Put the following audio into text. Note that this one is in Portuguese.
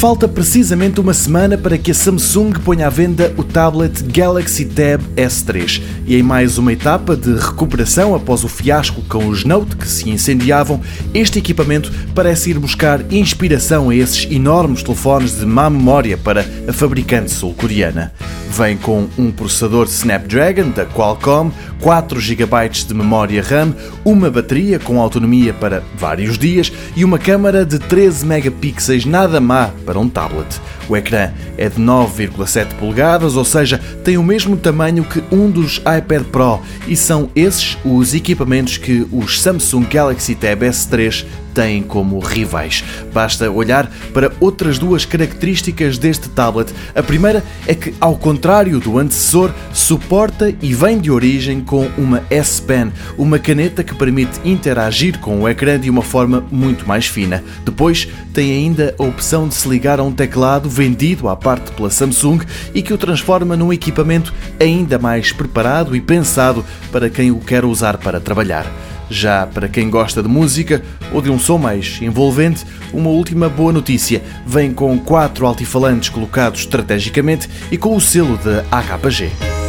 Falta precisamente uma semana para que a Samsung ponha à venda o tablet Galaxy Tab S3 e em mais uma etapa de recuperação após o fiasco com os Note que se incendiavam, este equipamento parece ir buscar inspiração a esses enormes telefones de má memória para a fabricante sul-coreana. Vem com um processador Snapdragon da Qualcomm, 4 GB de memória RAM, uma bateria com autonomia para vários dias e uma câmara de 13 megapixels nada má para um tablet. O ecrã é de 9,7 polegadas, ou seja, tem o mesmo tamanho que um dos iPad Pro e são esses os equipamentos que os Samsung Galaxy Tab S3 têm como rivais. Basta olhar para outras duas características deste tablet. A primeira é que, ao contrário do antecessor, suporta e vem de origem com uma S Pen, uma caneta que permite interagir com o ecrã de uma forma muito mais fina. Depois, tem ainda a opção de se ligar a um teclado vendido à parte pela Samsung e que o transforma num equipamento ainda mais preparado e pensado para quem o quer usar para trabalhar. Já para quem gosta de música ou de um som mais envolvente, uma última boa notícia: vem com quatro altifalantes colocados estrategicamente e com o selo da AKG.